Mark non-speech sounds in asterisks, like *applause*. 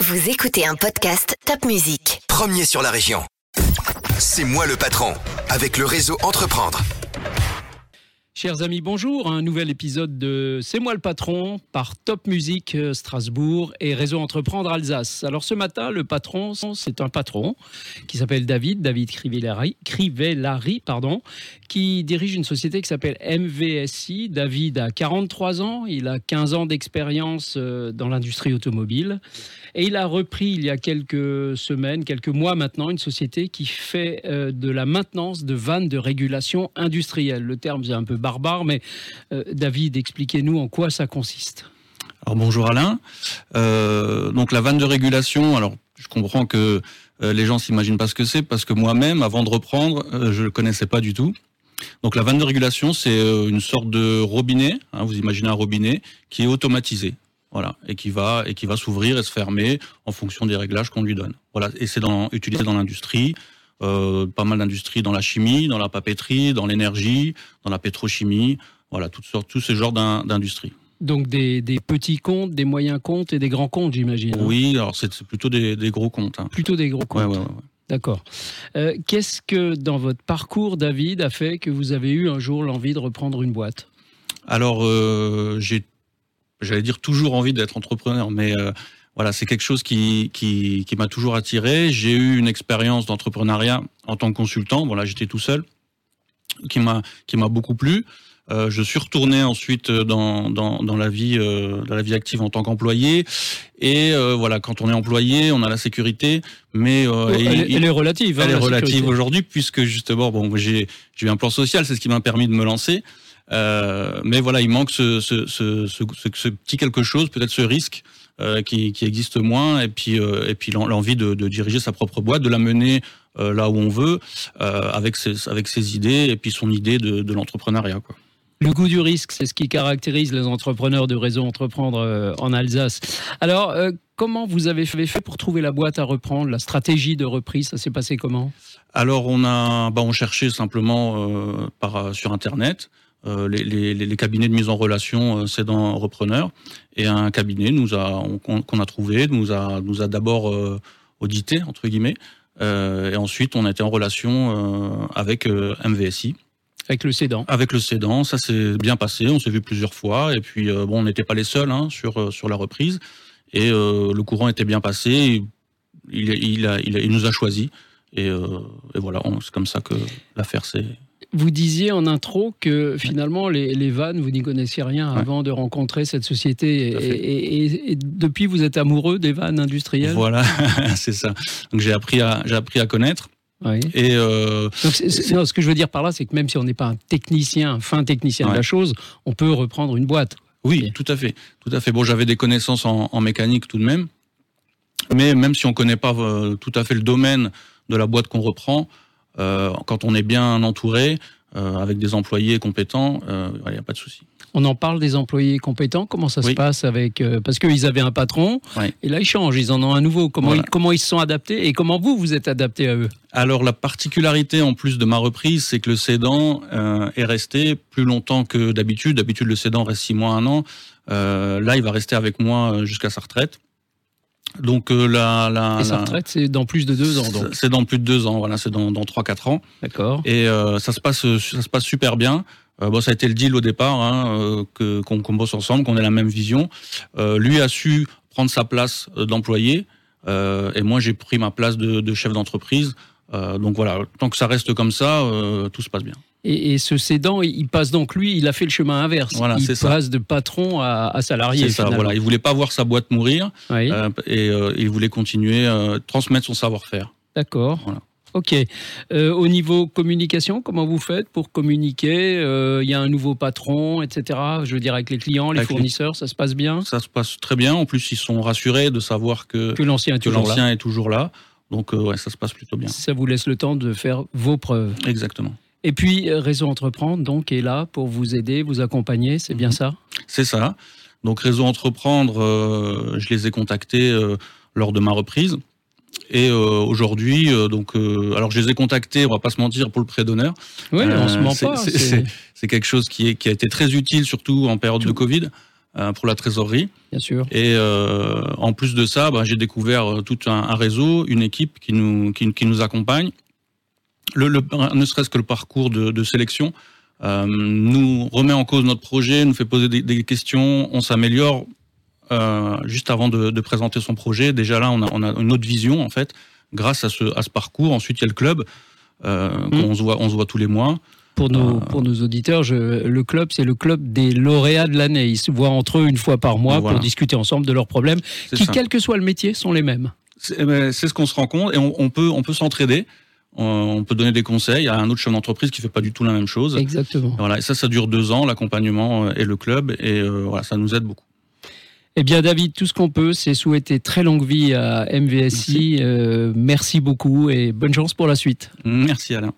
Vous écoutez un podcast Top Music. Premier sur la région. C'est moi le patron, avec le réseau Entreprendre. Chers amis, bonjour. Un nouvel épisode de C'est moi le patron par Top Music euh, Strasbourg et Réseau Entreprendre Alsace. Alors ce matin, le patron, c'est un patron qui s'appelle David, David Crivellari, Crivellari pardon, qui dirige une société qui s'appelle MVSI. David a 43 ans, il a 15 ans d'expérience euh, dans l'industrie automobile et il a repris il y a quelques semaines, quelques mois maintenant, une société qui fait euh, de la maintenance de vannes de régulation industrielle. Le terme est un peu barbare, mais euh, David, expliquez-nous en quoi ça consiste. Alors bonjour Alain. Euh, donc la vanne de régulation, alors je comprends que les gens s'imaginent pas ce que c'est parce que moi-même, avant de reprendre, je le connaissais pas du tout. Donc la vanne de régulation, c'est une sorte de robinet, hein, vous imaginez un robinet, qui est automatisé voilà, et qui va et qui va s'ouvrir et se fermer en fonction des réglages qu'on lui donne. Voilà, et c'est dans, utilisé dans l'industrie, euh, pas mal d'industries dans la chimie, dans la papeterie, dans l'énergie, dans la pétrochimie, voilà, toutes sortes, tous ces genres d'industries. Donc des, petits comptes, des moyens comptes et des grands comptes, j'imagine. Hein? Oui, alors c'est plutôt des, gros comptes. Hein. Plutôt des gros comptes. D'accord. Euh, qu'est-ce que dans votre parcours, David, a fait que vous avez eu un jour l'envie de reprendre une boîte? Alors, euh, j'ai j'allais dire toujours envie d'être entrepreneur, mais voilà, c'est quelque chose qui, qui, qui m'a toujours attiré. J'ai eu une expérience d'entrepreneuriat en tant que consultant. Voilà, j'étais tout seul, qui m'a qui m'a beaucoup plu. Euh, je suis retourné ensuite dans, dans, dans la vie euh, dans la vie active en tant qu'employé et euh, voilà quand on est employé on a la sécurité mais euh, oh, elle, est relative hein, elle est relative aujourd'hui puisque justement bon j'ai j'ai eu un plan social c'est ce qui m'a permis de me lancer euh, mais voilà, il manque ce, ce, ce, ce petit quelque chose, peut-être ce risque qui, qui, existe moins, et puis, euh, et puis l'envie de, de, diriger sa propre boîte, de la mener euh, là où on veut, euh, avec, ses, avec ses idées, et puis son idée de, de l'entrepreneuriat. Quoi. Le goût du risque, c'est ce qui caractérise les entrepreneurs de réseau Entreprendre en Alsace. Alors, comment vous avez fait pour trouver la boîte à reprendre, la stratégie de reprise Ça s'est passé comment? Alors, on a, bah, on cherchait simplement par, sur Internet. Euh, les, les, les, cabinets de mise en relation c'est euh, dans repreneur. Et un cabinet nous a qu'on a trouvé nous a nous a d'abord euh, audité entre guillemets. Et ensuite on a été en relation avec MVSI avec le cédant avec le cédant ça s'est bien passé on s'est vu plusieurs fois. Et puis bon on n'était pas les seuls hein, sur sur la reprise. Et le courant était bien passé. Il, il, a, il, nous a choisi et, et voilà c'est comme ça que l'affaire s'est vous disiez en intro que finalement, les, vannes, vous n'y connaissiez rien avant de rencontrer cette société. Et, depuis, vous êtes amoureux des vannes industrielles? Voilà, *laughs* c'est ça. Donc j'ai appris, à, appris à connaître. Et euh, ce que je veux dire par là, c'est que même si on n'est pas un technicien, un fin technicien de la chose, on peut reprendre une boîte. Oui, tout à fait, tout à fait. Bon, j'avais des connaissances en, mécanique tout de même, mais même si on connaît pas euh, tout à fait le domaine de la boîte qu'on reprend, euh, quand on est bien entouré, euh, avec des employés compétents, il euh, n'y a pas de souci. On en parle des employés compétents. Comment ça se passe avec parce qu'ils avaient un patron et là ils changent, ils en ont un nouveau. Comment ils, comment ils se sont adaptés et comment vous vous êtes adapté à eux Alors la particularité en plus de ma reprise, c'est que le cédant est resté plus longtemps que d'habitude. D'habitude le cédant reste six mois, un an. là il va rester avec moi jusqu'à sa retraite. Donc euh, la, la, et sa retraite, c'est dans plus de deux ans. C'est dans plus de deux ans, voilà, c'est dans, dans 3-4 ans. D'accord. Et euh, ça se passe, ça se passe super bien. Euh, bon, ça a été le deal au départ, hein, euh, que qu'on bosse ensemble, qu'on ait la même vision. Euh, lui a su prendre sa place d'employé, et moi j'ai pris ma place de, de chef d'entreprise. Donc voilà, tant que ça reste comme ça, tout se passe bien. Et, ce cédant, il passe donc lui, il a fait le chemin inverse. Voilà, il passe de patron à, à salarié. C'est ça. Voilà, il voulait pas voir sa boîte mourir euh, et euh, il voulait continuer euh, transmettre son savoir-faire. D'accord. Voilà. Ok. Euh, au niveau communication, comment vous faites pour communiquer Il y a un nouveau patron, etc. Je veux dire avec les clients, les fournisseurs, ça se passe bien? Ça se passe très bien. En plus, ils sont rassurés de savoir que, que l'ancien est toujours là. Donc ouais, ça se passe plutôt bien. Ça vous laisse le temps de faire vos preuves. Exactement. Et puis euh, Réseau Entreprendre donc est là pour vous aider, vous accompagner, c'est bien mhm. ça? C'est ça. Donc Réseau Entreprendre, euh, je les ai contactés euh, lors de ma reprise. Et aujourd'hui, donc, alors je les ai contactés, on va pas se mentir, pour le prêt d'honneur. Oui, on se ment pas. C'est quelque chose qui, est, qui a été très utile, surtout en période de Covid. Euh, pour la trésorerie. Bien sûr. Et euh, en plus de ça, bah, j'ai découvert tout un, un, réseau, une équipe qui nous, qui, qui nous accompagne. Le, le, ne serait-ce que le parcours de, de sélection euh, nous remet en cause notre projet, nous fait poser des, des questions, on s'améliore euh, juste avant de, de, présenter son projet. Déjà là, on a, on a, une autre vision en fait, grâce à ce, à ce parcours. Ensuite, il y a le club, euh, mmh. on, se voit, on se voit tous les mois. Pour nos, euh, pour nos auditeurs, je, le club, c'est le club des lauréats de l'année. Ils se voient entre eux une fois par mois voilà. pour discuter ensemble de leurs problèmes, qui, ça. quel que soit le métier, sont les mêmes. C'est eh ben, ce qu'on se rend compte et on, on peut, on peut s'entraider. On peut donner des conseils à un autre chef d'entreprise qui fait pas du tout la même chose. Exactement. Voilà, et ça, ça dure deux ans, l'accompagnement et le club, et euh, voilà, ça nous aide beaucoup. Eh bien, David, tout ce qu'on peut, c'est souhaiter très longue vie à MVSI. Merci. Euh, merci beaucoup et bonne chance pour la suite. Merci, Alain.